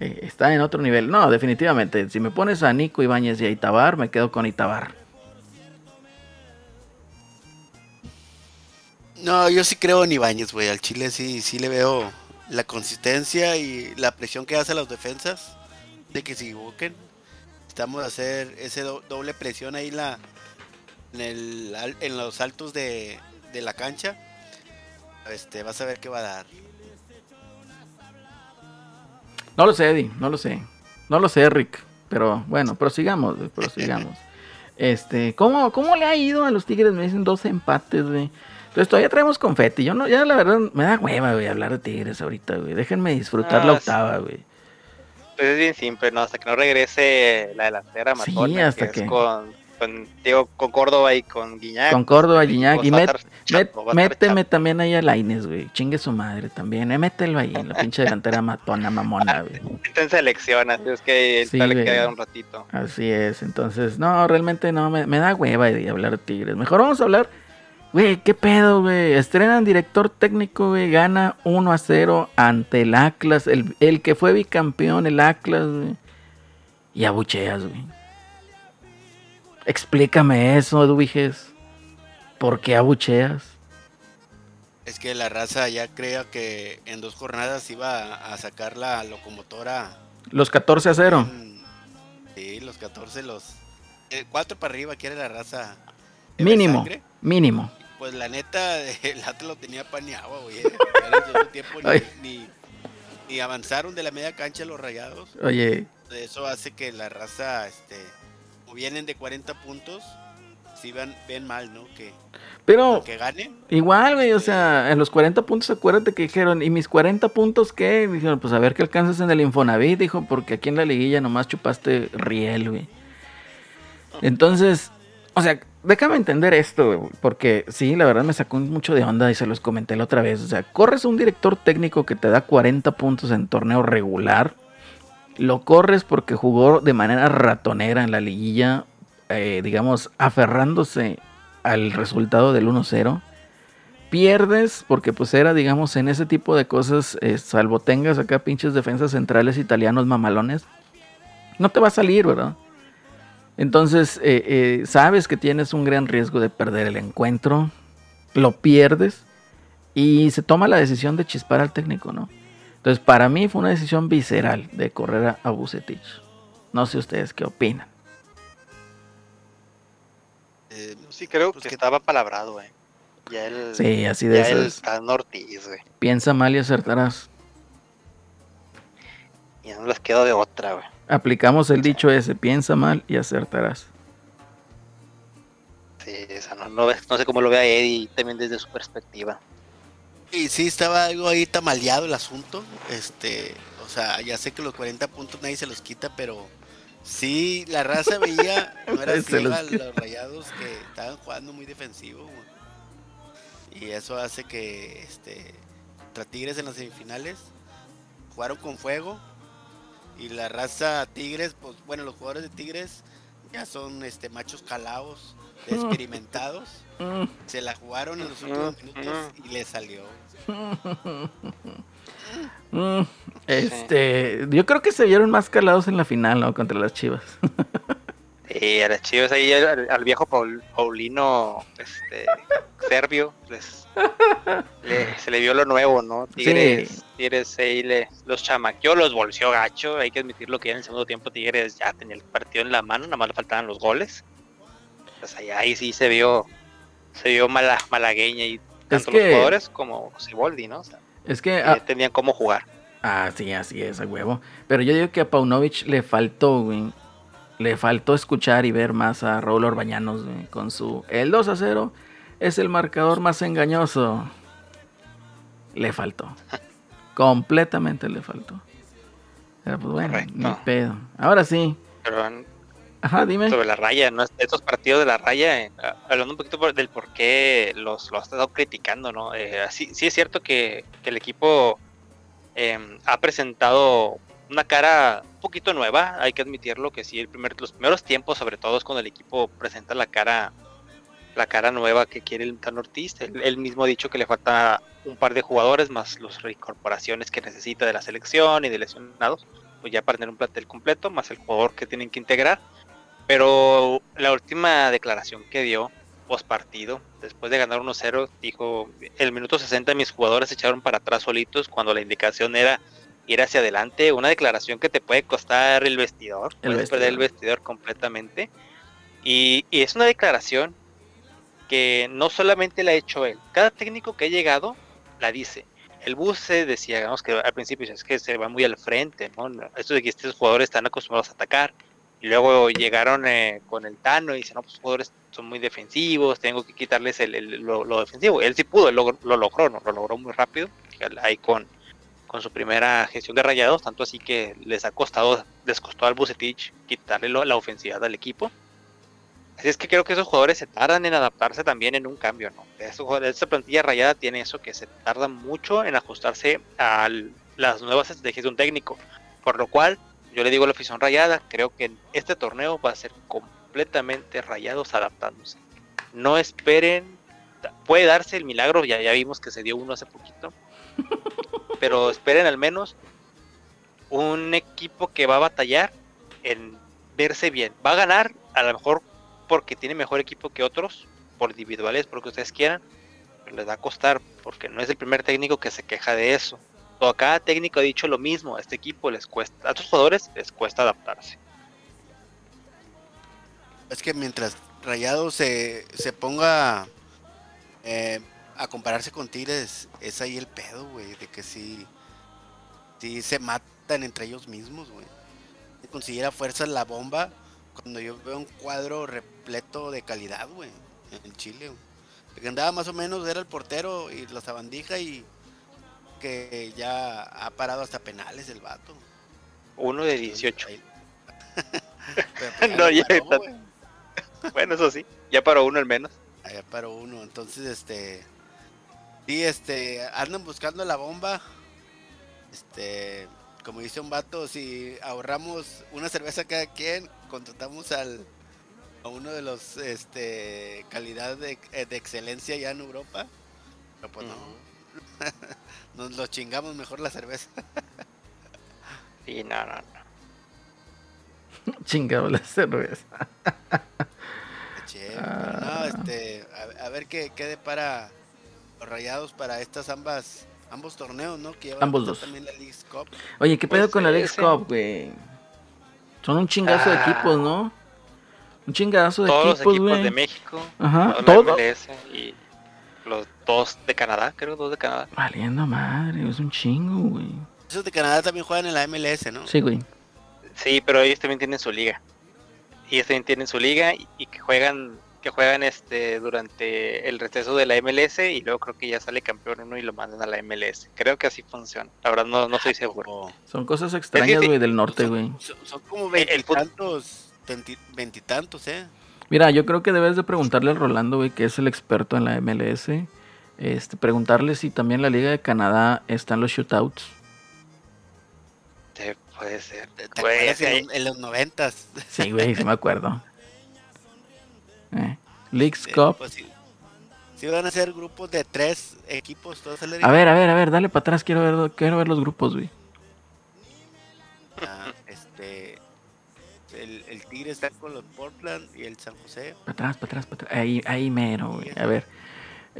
eh, está en otro nivel. No, definitivamente. Si me pones a Nico Ibáñez y a Itabar, me quedo con Itabar. No, yo sí creo en Ibáñez, güey. Al Chile sí, sí le veo la consistencia y la presión que hace a las defensas de que se equivoquen. Estamos a hacer ese doble presión ahí la, en, el, en los altos de, de la cancha. Este, vas a ver qué va a dar. No lo sé, Eddie, no lo sé. No lo sé, Rick. Pero bueno, prosigamos, prosigamos. este, ¿cómo, ¿cómo le ha ido a los Tigres? Me dicen dos empates, güey. Entonces todavía traemos confeti. Yo no, ya la verdad me da hueva, güey, hablar de Tigres ahorita, güey. Déjenme disfrutar la octava, güey. Pues es bien simple, ¿no? Hasta que no regrese la delantera Matona, sí, hasta que, con con con Córdoba y con Guiñac. Con Córdoba, Guiñac. Y méteme también ahí a Laines, güey. Chingue su madre también. Eh, mételo ahí, en la pinche delantera matona, mamona, güey. Está en selección, así es que sí, le queda un ratito. Así es, entonces, no, realmente no, me, da hueva de hablar de Tigres. Mejor vamos a hablar, güey, qué pedo, güey. Estrenan director técnico, güey, gana 1 a 0 ante el Atlas, el, el que fue bicampeón, el Atlas, güey. Y abucheas, güey. Explícame eso, Eduviges. ¿Por qué abucheas? Es que la raza ya creía que en dos jornadas iba a sacar la locomotora. Los 14 a 0. sí, los 14, los 4 para arriba quiere la raza. Mínimo, mínimo. Pues la neta, el Atlas lo tenía paneado, güey. tiempo ni, ni, avanzaron de la media cancha los rayados. Oye. Eso hace que la raza, este vienen de 40 puntos, si ven, ven mal, ¿no? Que, pero que gane. Igual, güey, o sea, en los 40 puntos, acuérdate que dijeron, ¿y mis 40 puntos qué? Dijeron, pues a ver qué alcanzas en el Infonavit, dijo, porque aquí en la liguilla nomás chupaste riel, güey. Entonces, o sea, déjame entender esto, güey, porque sí, la verdad me sacó mucho de onda y se los comenté la otra vez. O sea, corres un director técnico que te da 40 puntos en torneo regular, lo corres porque jugó de manera ratonera en la liguilla, eh, digamos, aferrándose al resultado del 1-0. Pierdes porque pues era, digamos, en ese tipo de cosas, eh, salvo tengas acá pinches defensas centrales italianos mamalones, no te va a salir, ¿verdad? Entonces, eh, sabes que tienes un gran riesgo de perder el encuentro, lo pierdes y se toma la decisión de chispar al técnico, ¿no? Entonces, para mí fue una decisión visceral de correr a Bucetich. No sé ustedes qué opinan. Eh, sí, creo pues que, estaba palabrado, güey. Ya él, sí, así de ya él está Ortiz, güey. Piensa mal y acertarás. Ya no les quedo de otra, güey. Aplicamos el dicho ese, piensa mal y acertarás. Sí, esa no, no, no, sé cómo lo vea Eddie también desde su perspectiva. Y sí, estaba algo ahí tamaleado el asunto. Este, o sea, ya sé que los 40 puntos nadie se los quita, pero Sí, la raza veía, no era así, los... los rayados que estaban jugando muy defensivo. Y eso hace que este contra Tigres en las semifinales jugaron con fuego. Y la raza Tigres, pues bueno, los jugadores de Tigres ya son este machos calados, experimentados. Se la jugaron en los últimos minutos y le salió. Este, yo creo que se vieron más calados en la final, ¿no? Contra las Chivas. Sí, a las Chivas ahí al, viejo Paulino, este, serbio, se le vio lo nuevo, ¿no? Tigres, Tigres ahí le, los chamaqueó, los volvió gacho, hay que admitirlo que ya en el segundo tiempo Tigres ya tenía el partido en la mano, nada más le faltaban los goles. Pues ahí, ahí sí se vio, se vio mala, malagueña y tanto los jugadores como Siboldi, ¿no? Es que. Ah, tenían cómo jugar. Ah, sí, así es, a huevo. Pero yo digo que a Paunovic le faltó, güey. Le faltó escuchar y ver más a Raúl Orbañanos, güey, con su. El 2 a 0 es el marcador más engañoso. Le faltó. Completamente le faltó. Pero pues bueno, ni pedo. Ahora sí. Pero Ajá, dime. Sobre la raya, ¿no? Estos partidos de la raya, eh, hablando un poquito del por qué los, lo ha estado criticando, ¿no? Eh, sí, sí es cierto que, el equipo em, ha presentado una cara un poquito nueva, hay que admitirlo, que sí, el primer, los primeros tiempos, sobre todo, es cuando el equipo presenta la cara la cara nueva que quiere el Tan Ortiz. Él, mismo ha dicho que le falta un par de jugadores más las reincorporaciones que necesita de la selección y de lesionados, pues ya para tener un plantel completo, más el jugador que tienen que integrar pero la última declaración que dio post partido, después de ganar 1-0, dijo, el minuto 60 mis jugadores se echaron para atrás solitos cuando la indicación era ir hacia adelante, una declaración que te puede costar el vestidor, puedes perder el vestidor completamente. Y, es una declaración que no solamente la ha hecho él, cada técnico que ha llegado la dice. El bus se decía, digamos que al principio es que se va muy al frente, ¿no? Esto de que estos jugadores están acostumbrados a atacar, y luego llegaron eh, con el Tano y dicen, no, pues los jugadores son muy defensivos, tengo que quitarles el, lo, defensivo. Él sí pudo, lo, lo logró, ¿no? lo logró muy rápido, ahí con, con su primera gestión de rayados, tanto así que les ha costado, les costó al Bucetich quitarle la ofensividad al equipo. Así es que creo que esos jugadores se tardan en adaptarse también en un cambio, ¿no? Esta plantilla rayada tiene eso, que se tarda mucho en ajustarse a las nuevas estrategias de un técnico, por lo cual yo le digo a la afición rayada, creo que este torneo va a ser completamente rayados adaptándose. No esperen, puede darse el milagro, ya, ya vimos que se dio uno hace poquito, pero esperen al menos un equipo que va a batallar en verse bien. Va a ganar a lo mejor porque tiene mejor equipo que otros, por individuales, porque ustedes quieran, pero les va a costar porque no es el primer técnico que se queja de eso cada técnico ha dicho lo mismo, a este equipo les cuesta, a estos jugadores les cuesta adaptarse. Es que mientras Rayado se, se ponga eh, a compararse con Tigres, es ahí el pedo, güey, de que sí se matan entre ellos mismos, güey. Si consiguiera fuerzas la bomba, cuando yo veo un cuadro repleto de calidad, güey, en Chile. Que andaba más o menos, era el portero y la sabandija y que ya ha parado hasta penales el vato. Uno de 18. Pues, no, ya Bueno, eso sí, ya paró uno al menos. Ah, ya paró uno, entonces este... Sí, este, andan buscando la bomba. Este, como dice un vato, si ahorramos una cerveza cada quien, contratamos al a uno de los este calidad de, eh, excelencia ya en Europa. Pero pues no. Nos lo chingamos mejor la cerveza. sí, no, no, no. Chingamos la cerveza. Che, no, este, a, ver qué, qué para los rayados para estas ambas ambos torneos, ¿no? Que ambos dos. También la League Cup. Oye, ¿qué pedo pues, con la League Cup, güey? Son un chingazo de ah. equipos, ¿no? Un chingazo de Todos equipos, los equipos de México. Ajá, ¿todos? y dos de Canadá, creo, dos de Canadá. Valiendo madre, es un chingo, güey. Esos de Canadá también juegan en la MLS, ¿no? Sí, güey. Sí, pero ellos también tienen su liga. Y ellos también tienen su liga y que juegan que juegan este durante el receso de la MLS y luego creo que ya sale campeón uno y lo mandan a la MLS. Creo que así funciona. La verdad no, no estoy seguro. Son cosas extrañas, güey, del norte, güey. Son, como veintitantos, veintitantos, eh. Mira, yo creo que debes de preguntarle al Rolando, güey, que es el experto en la MLS. Este, preguntarle si también la Liga de Canadá están los shootouts. Sí, puede ser. en, los noventas? Sí, güey, sí me acuerdo. Eh. Leagues Cup. Pues si, van a ser grupos de tres equipos, todos A ver, a ver, a ver, dale para atrás, quiero ver, quiero ver los grupos, güey. Ah, este. El, el, Tigre está con los Portland y el San José. Para atrás, para atrás, para atrás. Ahí, ahí mero, güey. A ver.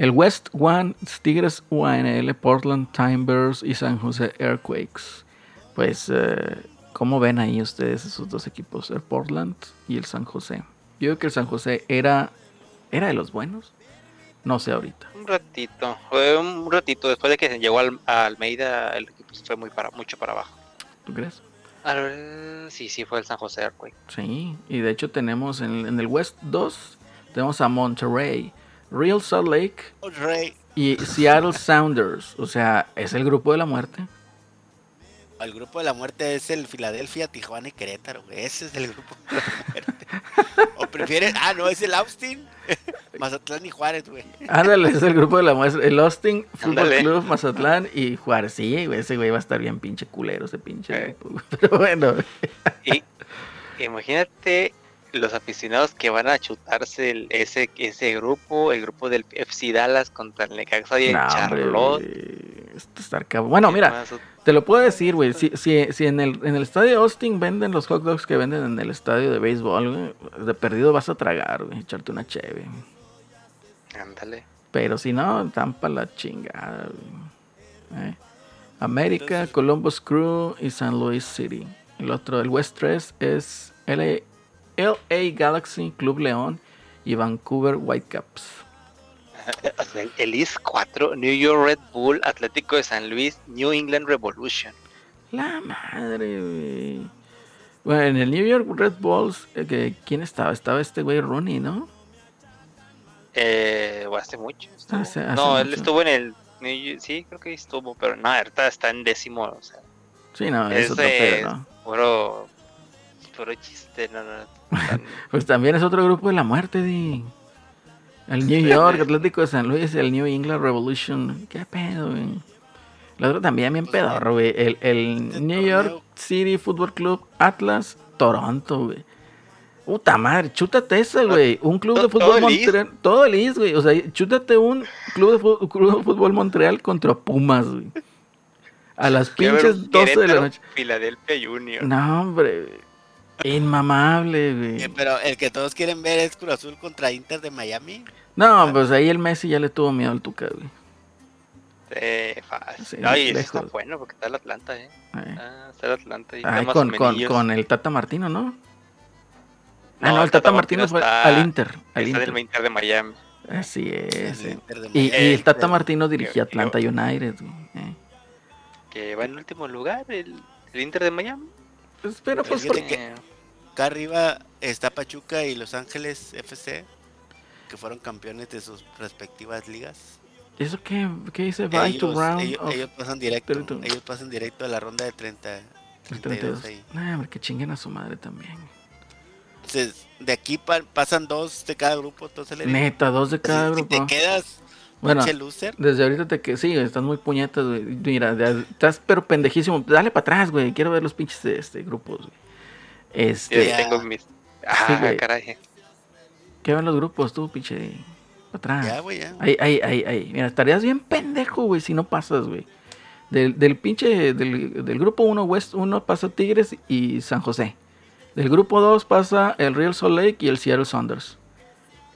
El West One, Tigres UNL, Portland Timbers y San José Earthquakes. Pues, eh, ¿cómo ven ahí ustedes esos dos equipos? El Portland y el San José. Yo creo que el San José era, era de los buenos. No sé ahorita. Un ratito, fue un ratito después de que llegó al, a Almeida, el equipo fue muy para, mucho para abajo. ¿Tú crees? sí, sí, fue el San José Earthquake. Sí, y de hecho tenemos en, el West 2, tenemos a Monterrey, Real Salt Lake y Seattle Sounders. O sea, es el grupo de la muerte. El grupo de la muerte es el Filadelfia, Tijuana y Querétaro, Ese es el grupo de la muerte. o prefieres, ah, no, es el Austin, Mazatlán y Juárez, güey. Ándale, es el grupo de la muerte. El Austin Fútbol Club, Mazatlán y Juárez. Sí, güey, ese güey va a estar bien pinche culero, ese pinche eh. grupo. Pero bueno. y imagínate los aficionados que van a chutarse ese, ese grupo, el grupo del FC Dallas contra el Necaxa y el Charlotte. Esto Bueno, mira, te lo puedo decir, güey. Si, si, si en, el, en el estadio de Austin venden los hot dogs que venden en el estadio de béisbol, de perdido vas a tragar, güey, echarte una cheve. Ándale. Pero si no, tampa la chingada, ¿Eh? América, Columbus Crew y San Luis City. El otro, el West 3 es LA LA Galaxy, Club León y Vancouver Whitecaps. El East 4, New York Red Bull, Atlético de San Luis, New England Revolution. La madre, güey. Bueno, en el New York Red Bulls, eh, ¿quién estaba? Estaba este güey Ronnie, ¿no? Eh, hace mucho. no, él estuvo en el. Sí, creo que estuvo, pero no, ahorita está en décimo. O sea, sí, no, es, otro pedo, ¿no? Puro, puro chiste, no, no. pues también es otro grupo de la muerte, di. El New York, Atlético de San Luis, el New England Revolution. ¿Qué pedo, güey? El otro también bien pues, pedorro, güey. El, el New York City Football Club Atlas Toronto, güey. Puta madre, chútate ese, güey. Un club de fútbol Montreal. Todo el güey. O sea, chútate un club de, fútbol, Montreal contra Pumas, güey. A las pinches 12 de la noche. Philadelphia Junior. No, hombre. Inmamable, güey. Eh, pero el que todos quieren ver es Cruz Azul contra Inter de Miami. No, pues ahí el Messi ya le tuvo miedo al Tuca, güey. Sí, fácil. no, y está bueno porque está el Atlanta, eh. Ah, está el Atlanta. Y con, con, con, el Tata Martino, ¿no? Ah, no, el Tata, Martino fue al Inter. Al está Inter. del Inter de Miami. Así es. Y, y, el Tata Martino dirigía Atlanta United, güey. Eh. Que va en último lugar el, el Inter de Miami. Pues, pero pues, porque... acá arriba está Pachuca y Los Ángeles FC, que fueron campeones de sus respectivas ligas. ¿Eso qué, qué dice? ellos, ellos, pasan directo. Ellos pasan directo a la ronda de 30. 32. Nah, que chinguen a su madre también. Entonces, de aquí pasan dos de cada grupo. Entonces Neta, dos de cada grupo. Si te quedas bueno, desde ahorita te que sí, estás muy puñetas, güey. Mira, estás pero pendejísimo. Dale para atrás, güey. Quiero ver los pinches de este grupos, güey. Este. tengo mis. Ah, caray. ¿Qué ven los grupos tú, pinche? Atrás. Ya, güey, ya. Ahí, ahí, ahí, ahí. Mira, estarías bien pendejo, güey, si no pasas, güey. Del, del pinche. Del, del grupo 1, West 1 pasa Tigres y San José. Del grupo 2 pasa el Real Salt Lake y el Seattle Saunders.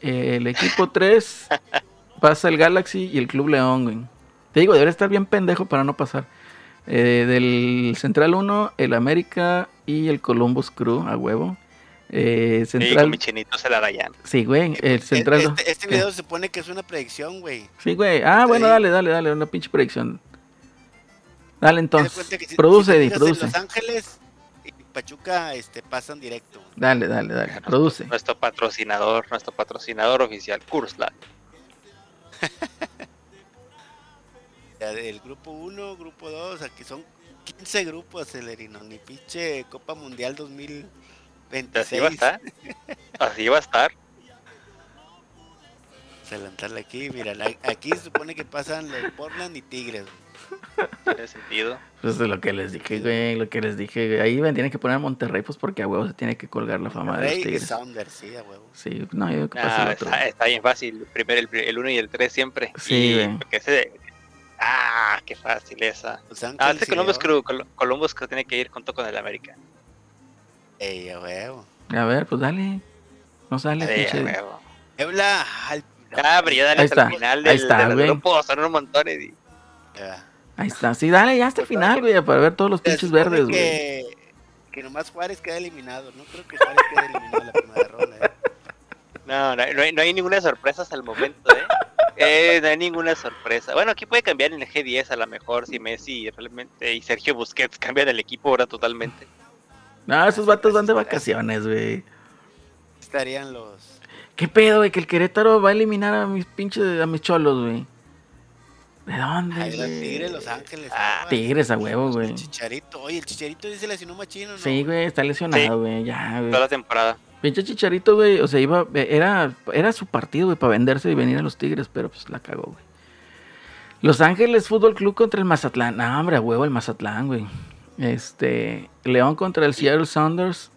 El equipo 3 pasa el Galaxy y el Club León, güey. Te digo, debería estar bien pendejo para no pasar. Eh, del Central 1, el América y el Columbus Crew, a huevo. Eh, Central... mi chinito se la dayan. Sí, güey, el Central... Este, este video se supone que es una predicción, güey. Sí, güey. Ah, bueno, dale, dale, dale, una pinche predicción. Dale entonces. produce, Eddie, produce. Los Ángeles y Pachuca este, pasan directo. Dale, dale, dale, produce. Nuestro patrocinador, nuestro patrocinador oficial, Kursland. el grupo 1, grupo 2, aquí son 15 grupos, Celerino, ni pinche Copa Mundial 2026. Así va a estar. Así va a estar. Adelantarle aquí, mira, aquí se supone que pasan los Portland y Tigres. Tiene sentido. Pues es lo que les dije, güey, lo que les dije, Ahí ven, tienen que poner a Monterrey, pues porque a huevo se tiene que colgar la fama de los Tigres. Sounders, sí, a huevo. Sí, no, yo que pasa está, está, bien fácil, primero el 1 y el 3 siempre. Sí, güey. Porque ese, Ah, qué fácil esa. ah, este Columbus Crew, Columbus Crew tiene que ir junto con el América. Ey, a huevo. A ver, pues dale. No sale. Ey, a huevo. Habla al... Ah, pero ya dale hasta el final del, Ahí está, del grupo, son unos montones. Y... Ahí está, sí, dale ya hasta el final, güey, para ver todos los pinches verdes, güey. Que, que nomás Juárez queda eliminado, no creo que Juárez quede eliminado en la primera ronda, ¿eh? No, no, no hay, no hay ninguna sorpresa hasta el momento, ¿eh? Eh, no hay ninguna sorpresa. Bueno, aquí puede cambiar en el G10 a lo mejor si Messi realmente y Sergio Busquets cambian el equipo ahora totalmente. No, esos vatos van de vacaciones, güey. Estarían los. ¿Qué pedo, güey? Que el Querétaro va a eliminar a mis pinches, a mis cholos, güey. ¿De dónde? Ay, los Tigres, Los Ángeles. Ah, Tigres a huevo, güey. El Chicharito. Oye, el Chicharito dice lesionó machino, ¿no? Sí, güey, está lesionado, güey. Ya, güey. Toda la temporada. Pinche Chicharito, güey, o sea, iba, era, era su partido, güey, para venderse y venir a los Tigres, pero pues la cagó, güey. Los Ángeles Fútbol Club contra el Mazatlán. No, hombre, a huevo el Mazatlán, güey. Este, León contra el Seattle Sounders.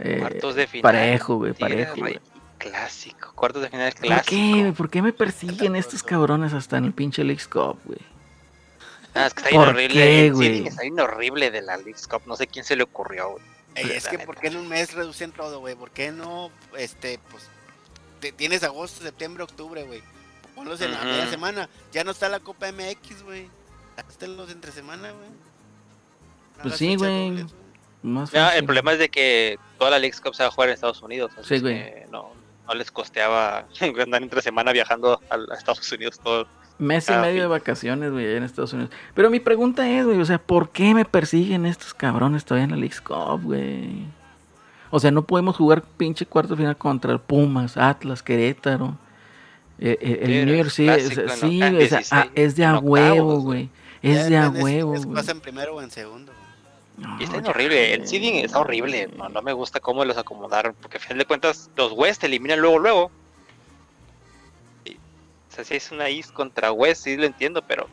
Eh, Cuartos de final. Parejo, güey, parejo, güey. Clásico, cuartos de final clásico. ¿Por qué, güey? ¿Por qué me persiguen estos cabrones hasta en el pinche League Cup, güey? Ah, es que está bien horrible. Qué, está bien horrible de la League Cup. No sé quién se le ocurrió, güey es que ¿por qué en un mes reducen todo, güey? ¿Por qué no, este, pues, tienes agosto, septiembre, octubre, güey? Ponlos en la media semana. Ya no está la Copa MX, güey. los entre semana, güey. pues sí, güey. el problema es de que toda la League Cup se va a jugar en Estados Unidos. sí, güey. No, no les costeaba andar entre semana viajando a Estados Unidos todo Mes y medio de vacaciones, güey, allá en Estados Unidos. Pero mi pregunta es, güey, o sea, ¿por qué me persiguen estos cabrones todavía en la League Cup, güey? O sea, no podemos jugar pinche cuarto final contra el Pumas, Atlas, Querétaro. Eh, eh, el New York sí, sí, ah, es de a huevo, güey. Es de a huevo, güey. Es, en primero o en segundo. y está horrible, el seeding está horrible, no, no me gusta cómo los acomodaron, porque a final de cuentas los West eliminan luego, luego, o sea, si es una East contra West, sí lo entiendo, pero.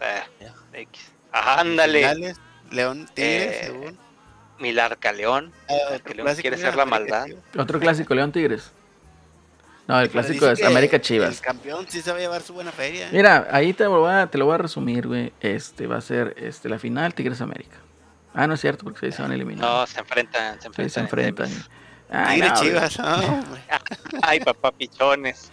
Eh, Ajá, ándale. León Tigres, eh, Milarca León. Ah, que León quiere ser la maldad. Otro clásico, León Tigres. No, el clásico es América Chivas. El campeón sí se va a llevar su buena feria. Mira, ahí te lo voy a, te lo voy a resumir, güey. Este va a ser este, la final Tigres América. Ah, no es cierto, porque se van a eliminar. No, se enfrentan, se enfrentan. Sí, se enfrentan. Tigres Chivas, no, Ay, papá, pichones.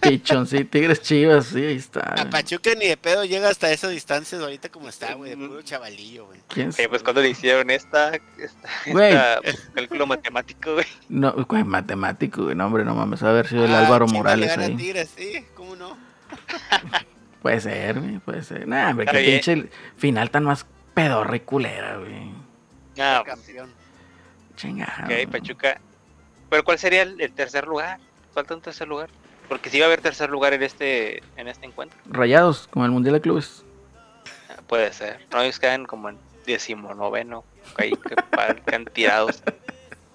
Pichón, sí, Tigres Chivas, sí, ahí está. A Pachuca ni de pedo llega hasta esas distancias ahorita como está, güey, de puro chavalillo, güey. ¿Quién eh, pues cuando le hicieron esta, esta, cálculo matemático, güey. No, güey, matemático, güey, no, hombre, no mames, a ver si el ah, Álvaro Morales ahí. Tigres, sí, ¿cómo no? puede ser, güey, puede ser. Nah, hombre, que pinche final tan más pedorra y culera, güey. Ah, campeón. Chingado. Ok, Pachuca. Pero ¿cuál sería el, tercer lugar? Falta un tercer lugar. Porque si va a haber tercer lugar en este, en este encuentro. Rayados, como el Mundial de Clubes. Ah, puede ser. No, ellos quedan como en decimonoveno. Ahí que, han tirados.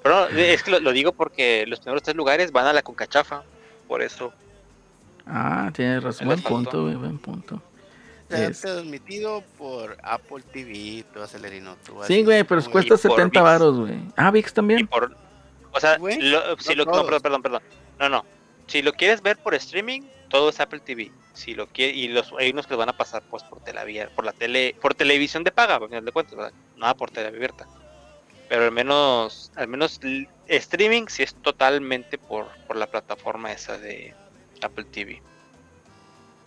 Pero es que lo, digo porque los primeros tres lugares van a la Concachafa. Por eso. Ah, tienes razón. Buen punto, buen punto. Es... transmitido por Apple TV, todo acelerino. sí, güey, pero cuesta 70 varos, güey. Ah, VIX también. o sea, si lo, no, perdón, perdón, perdón. No, no. Si lo quieres ver por streaming, todo es Apple TV. Si lo quiere, y los, hay unos que van a pasar pues por por la tele, por televisión de paga, por final de cuentas, ¿verdad? Nada por tele abierta. Pero al menos, al menos streaming sí es totalmente por, por la plataforma esa de Apple TV.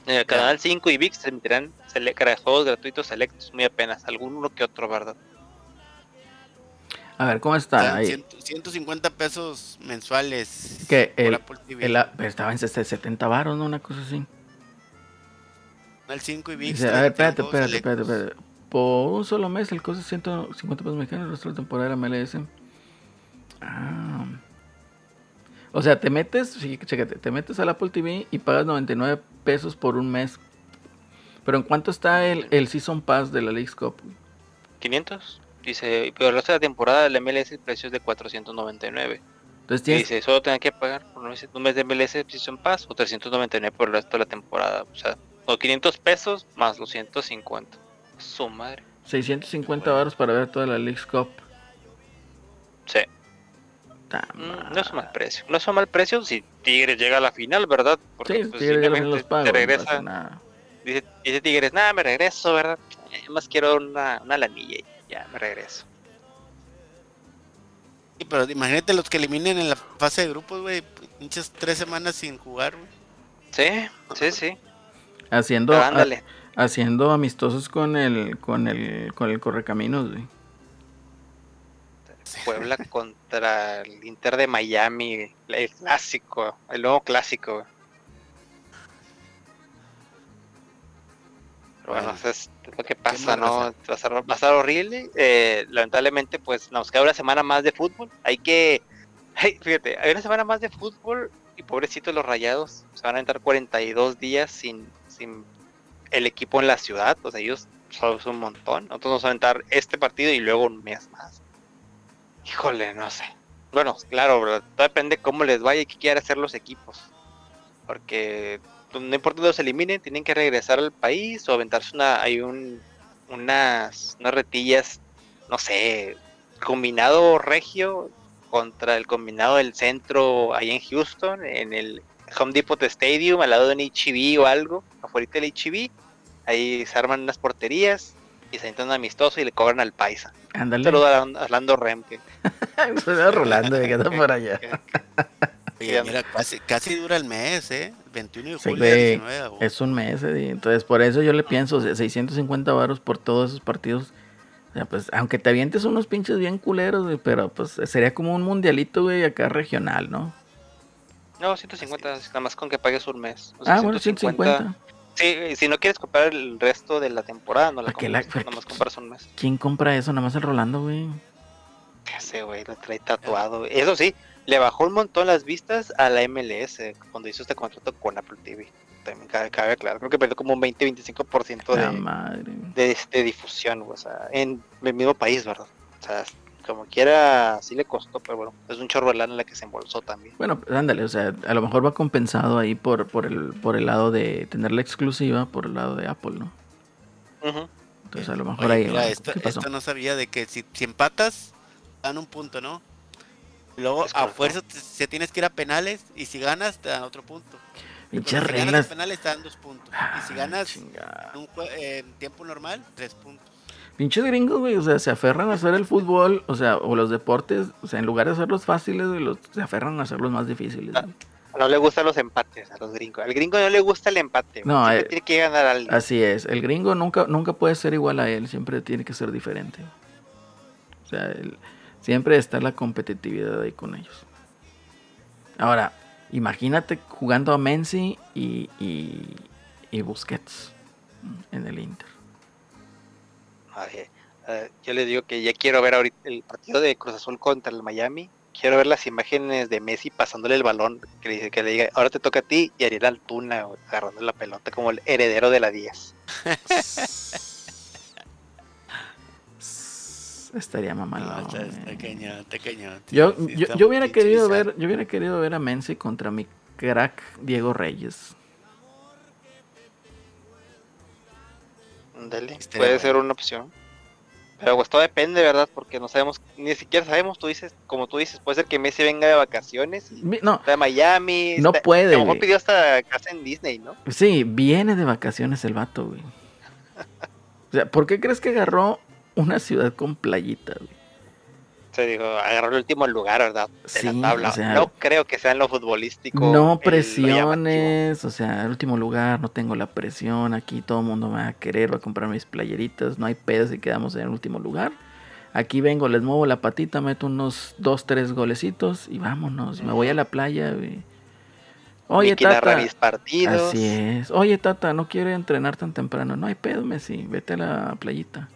En el canal 5 y VIX transmitirán juegos gratuitos selectos, muy apenas, alguno que otro, ¿verdad? A ver, ¿cómo está? Ahí? 150 pesos mensuales. Que el, estaba en 70 baros, ¿no? Una cosa así. El 5 y VIX. a ver, espérate, espérate, espérate, espérate, Por un solo mes el costo es 150 pesos mexicanos, el resto de la temporada MLS. Ah. O sea, te metes, sí, chécate, te metes al Apple TV y pagas 99 pesos por un mes. Pero ¿en cuánto está el, el Season Pass de la League Cup? 500. Dice, pero el resto de la temporada del MLS el precio es de 499. Entonces tienes... Dice, solo tengo que pagar por un mes de MLS Season Pass o 399 por el resto de la temporada. O sea, o 500 pesos más los 150. Su madre. 650 baros para ver toda la League Cup. Sí. Mm, no es un mal precio. No es un mal precio si Tigres llega a la final, ¿verdad? Porque sí, pues, Tigres los pagos, te regresa. dice, dice, Tigres, nada, me regreso, ¿verdad? Eh, más quiero una, una lanilla ya me regreso. Sí, pero imagínate los que eliminen en la fase de grupos, güey. Pinches tres semanas sin jugar, güey. Sí, sí, sí. Haciendo, haciendo amistosos con el, con el, con el correcaminos, güey. Puebla contra el Inter de Miami, el clásico, el nuevo clásico. Pero bueno, es lo que pasa, ¿no? Va a, ser, va a ser horrible. Eh, lamentablemente, pues nos queda una semana más de fútbol. Hay que. fíjate, hay una semana más de fútbol y pobrecitos los rayados. Se van a entrar 42 días sin, sin el equipo en la ciudad. O sea, ellos son un montón. Nosotros nos vamos a entrar este partido y luego un mes más. Híjole, no sé. Bueno, claro, todo depende cómo les vaya y qué quieran hacer los equipos. Porque no importa dónde se eliminen, tienen que regresar al país o aventarse una, hay un, unas, unas retillas, no sé, combinado regio contra el combinado del centro ahí en Houston, en el Home Depot Stadium, al lado de un HB o algo, afuera del HB. Ahí se arman unas porterías y se intentan amistoso y le cobran al paisa. Ándale. Saludo a Orlando Remke. Se rolando que está por allá. Oye, mira, casi, casi dura el mes, ¿eh? 21 de julio. Sí, es un mes, ¿eh? entonces por eso yo le pienso, 650 varos por todos esos partidos. O sea, pues, aunque te avientes unos pinches bien culeros, güey, pero pues sería como un mundialito, güey, acá regional, ¿no? No, 150, nada más con que pagues un mes. ah, bueno, 150. Sí, si no quieres comprar el resto de la temporada, no la compras, nada más compras un mes. ¿Quién compra eso? Nada más el Rolando, güey. Sé, güey, lo trae tatuado. Eso sí, le bajó un montón las vistas a la MLS cuando hizo este contrato con Apple TV. También cabe, cabe aclarar, creo que perdió como un 20-25% de, de, de, difusión, o sea, en el mismo país, ¿verdad? O sea, como quiera, sí le costó, pero bueno, es un chorro en la que se embolsó también. Bueno, pues ándale, o sea, a lo mejor va compensado ahí por, por, el, por el lado de tener la exclusiva, por el lado de Apple, ¿no? Entonces a lo mejor ahí... Mira, esto, no sabía de que si, si empatas, dan un punto, ¿no? Luego a fuerza se tienes que ir a penales y si ganas te dan otro punto. Pinches si ganas penales te dan dos puntos. y si ah, ganas en tiempo normal, tres puntos. Pinches gringos, güey, o sea, se aferran a hacer el fútbol, o sea, o los deportes, o sea, en lugar de hacerlos fáciles, los, se aferran a hacerlos más difíciles. No, le gustan los empates a los gringos. Al gringo no le gusta el empate. No, eh, tiene que ganar al... Así es. El gringo nunca, nunca puede ser igual a él. Siempre tiene que ser diferente. O sea, siempre está la competitividad ahí con ellos. Ahora, imagínate jugando a Menzi y, y Busquets en el Inter Eh, yo le digo que ya quiero ver ahorita el partido de Cruz Azul contra el Miami. Quiero ver las imágenes de Messi pasándole el balón, que le, dice, que le diga, ahora te toca a ti, y Ariel Altuna agarrando la pelota como el heredero de la 10. Estaría mamalón. No, Yo, yo, yo hubiera querido ver, yo hubiera querido ver a Messi contra mi crack Diego Reyes. Dale, puede ser una opción. Pero pues todo depende, ¿verdad? Porque no sabemos, ni siquiera sabemos, tú dices, como tú dices, puede ser que Messi venga de vacaciones y no, está de Miami. No puede. A lo mejor pidió hasta casa en Disney, ¿no? Sí, viene de vacaciones el vato, güey. o sea, ¿por qué crees que agarró una ciudad con playita, güey? Se dijo, agarró el último lugar, ¿verdad? De la tabla. no creo que sea en lo futbolístico. No presiones, o sea, el último lugar, no tengo la presión, aquí todo el mundo me va a querer, va a comprar mis playeritas, no hay pedo si quedamos en el último lugar. Aquí vengo, les muevo la patita, meto unos dos, tres golecitos y vámonos, me voy a la playa, güey. Oye, Tata. Mis partidos. Así es. Oye, Tata, no quiere entrenar tan temprano. No hay pedo, Messi. Vete a la playita.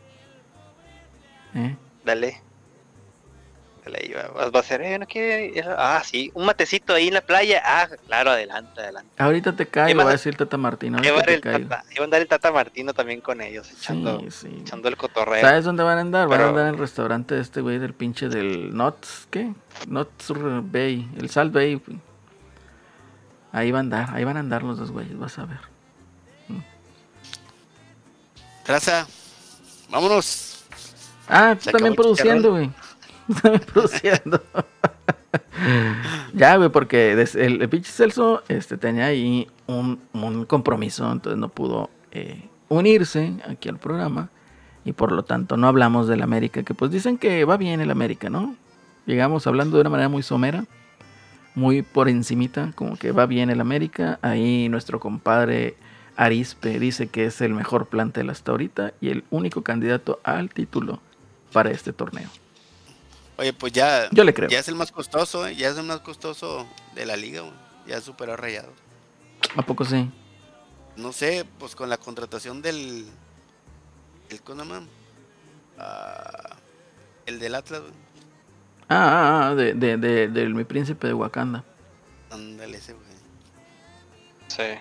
¿Eh? Dale va a ser, eh, no quiere, ah, sí, un matecito ahí en la playa, ah, claro, adelante, adelante. Ahorita te caigo, va a decir Tata Martino. Iba a andar el Tata Martino también con ellos, echando, echando el cotorreo. ¿Sabes dónde van a andar? Van a andar en el restaurante de este güey del pinche del Knots, ¿qué? Knots Bay, el Salt Bay. Ahí van a andar, ahí van a andar los dos güeyes, vas a ver. Traza, vámonos. Ah, tú también produciendo, güey. produciendo. ya, güey, porque el, pinche Celso este, tenía ahí un, compromiso, entonces no pudo eh, unirse aquí al programa y por lo tanto no hablamos del América, que pues dicen que va bien el América, ¿no? Llegamos hablando de una manera muy somera, muy por encimita, como que va bien el América. Ahí nuestro compadre Arispe dice que es el mejor plantel hasta ahorita y el único candidato al título para este torneo. Oye, pues ya. Yo le creo. Ya es el más costoso, ¿eh? ya es el más costoso de la liga, ya superó a Rayado. ¿A poco sí? No sé, pues con la contratación del. ¿El Conaman? Ah, el del Atlas, Ah, ah, ah, de, de, de, del mi príncipe de Wakanda. Ándale ese, güey. Sí.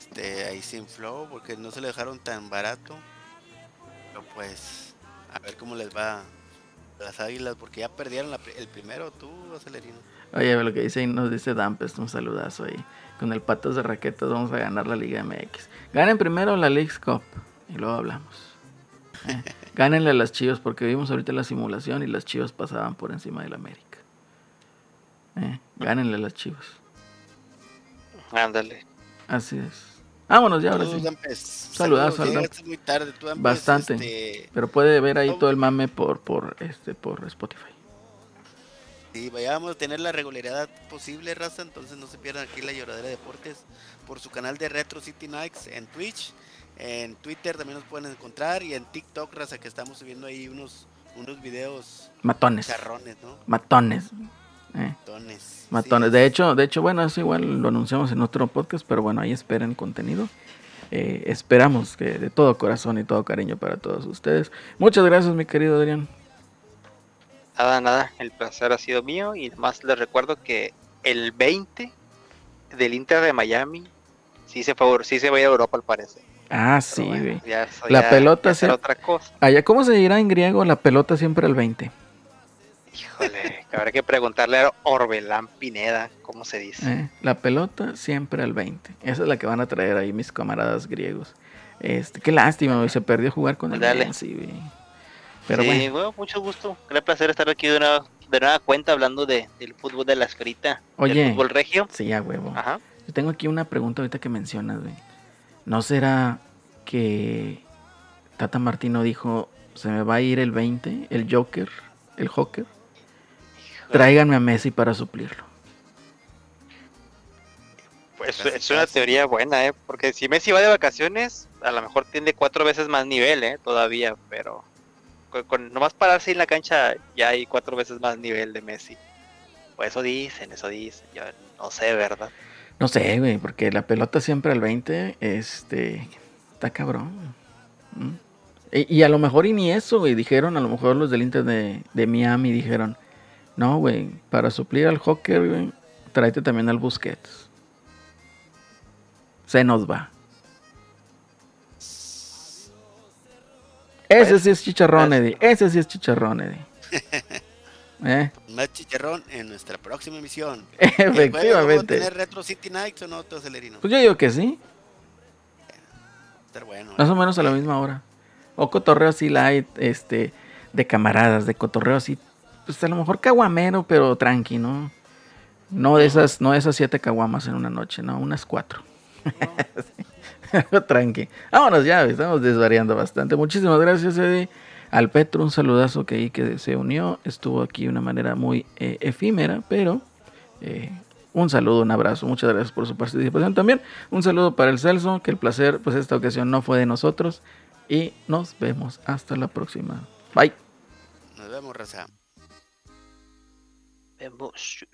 Este, ahí se infló porque no se le dejaron tan barato. Pero pues, a ver cómo les va las águilas, porque ya perdieron el primero, tú, Acelerino. Oye, lo que dice nos dice Dampes, un saludazo ahí. Con el Patos de Raquetas vamos a ganar la Liga MX. Ganen primero la League's Cup y luego hablamos. Eh, gánenle a las chivas porque vimos ahorita la simulación y las chivas pasaban por encima del América. Eh, gánenle a las chivas. Ándale. Así es. Vámonos ya, ahora sí. Saludos, tarde, Bastante. Este, Pero puede ver ahí todo el mame por, por, este, por Spotify. Sí, vayamos a tener la regularidad posible, raza. Entonces no se pierdan aquí la lloradera de deportes por su canal de Retro City Nights en Twitch. En Twitter también nos pueden encontrar. Y en TikTok, raza, que estamos subiendo ahí unos, unos videos. Matones. Charrones, ¿no? Matones. Eh. Matones. Matones. De hecho, de hecho, bueno, eso igual lo anunciamos en otro podcast, pero bueno, ahí esperen contenido. Eh, esperamos que de todo corazón y todo cariño para todos ustedes. Muchas gracias, mi querido Adrián. Nada, nada, el placer ha sido mío y más les recuerdo que el 20 del Inter de Miami sí se, favor, sí se va a ir a Europa al parecer. Ah, sí, güey. la pelota se... otra cosa. Allá, ¿cómo se dirá en griego la pelota siempre el 20? Híjole, habrá que preguntarle a Orbelán Pineda, ¿cómo se dice? Eh, la pelota siempre al 20. Esa es la que van a traer ahí mis camaradas griegos. Este, qué lástima, se perdió jugar con el Dale. sí, Pero bueno. mucho gusto. Gran placer estar aquí de nueva, de nueva cuenta hablando de, del fútbol de la esferita. Oye, del fútbol regio. Sí, a huevo. Ajá. Yo tengo aquí una pregunta ahorita que mencionas, güey. ¿No será que Tata Martino dijo, se me va a ir el 20, el Joker, el Joker? Tráiganme a Messi para suplirlo. Pues es una teoría buena, ¿eh? Porque si Messi va de vacaciones, a lo mejor tiene cuatro veces más nivel, ¿eh? Todavía, pero con, nomás pararse en la cancha ya hay cuatro veces más nivel de Messi. Pues eso dicen, eso dicen. Yo no sé, ¿verdad? No sé, güey, porque la pelota siempre al 20, este, está cabrón. ¿Mm? Y, a lo mejor y ni eso, güey. Dijeron, a lo mejor los del Inter de, de Miami dijeron, no, güey, para suplir al Hocker, güey, tráete también al Busquets. Se nos va. Ese sí es chicharrón, Eddie. Ese sí es chicharrón, Eddie. ¿Eh? Más chicharrón en nuestra próxima emisión. Efectivamente. tener Retro City Nights o no, Celerino? Pues yo digo que sí. Estar bueno. Más o menos a la misma hora. O cotorreo así light, este, de camaradas, de cotorreo así. Pues a lo mejor caguamero, pero tranqui, ¿no? No de esas, no esas siete caguamas en una noche, no, unas cuatro. tranqui. Vámonos ya, estamos desvariando bastante. Muchísimas gracias, Eddie. Al Petro, un saludazo que ahí que se unió. Estuvo aquí de una manera muy eh, efímera, pero eh, un saludo, un abrazo. Muchas gracias por su participación también. Un saludo para el Celso, que el placer, pues esta ocasión no fue de nosotros. Y nos vemos hasta la próxima. Bye. Nos vemos, Raza. Vemos.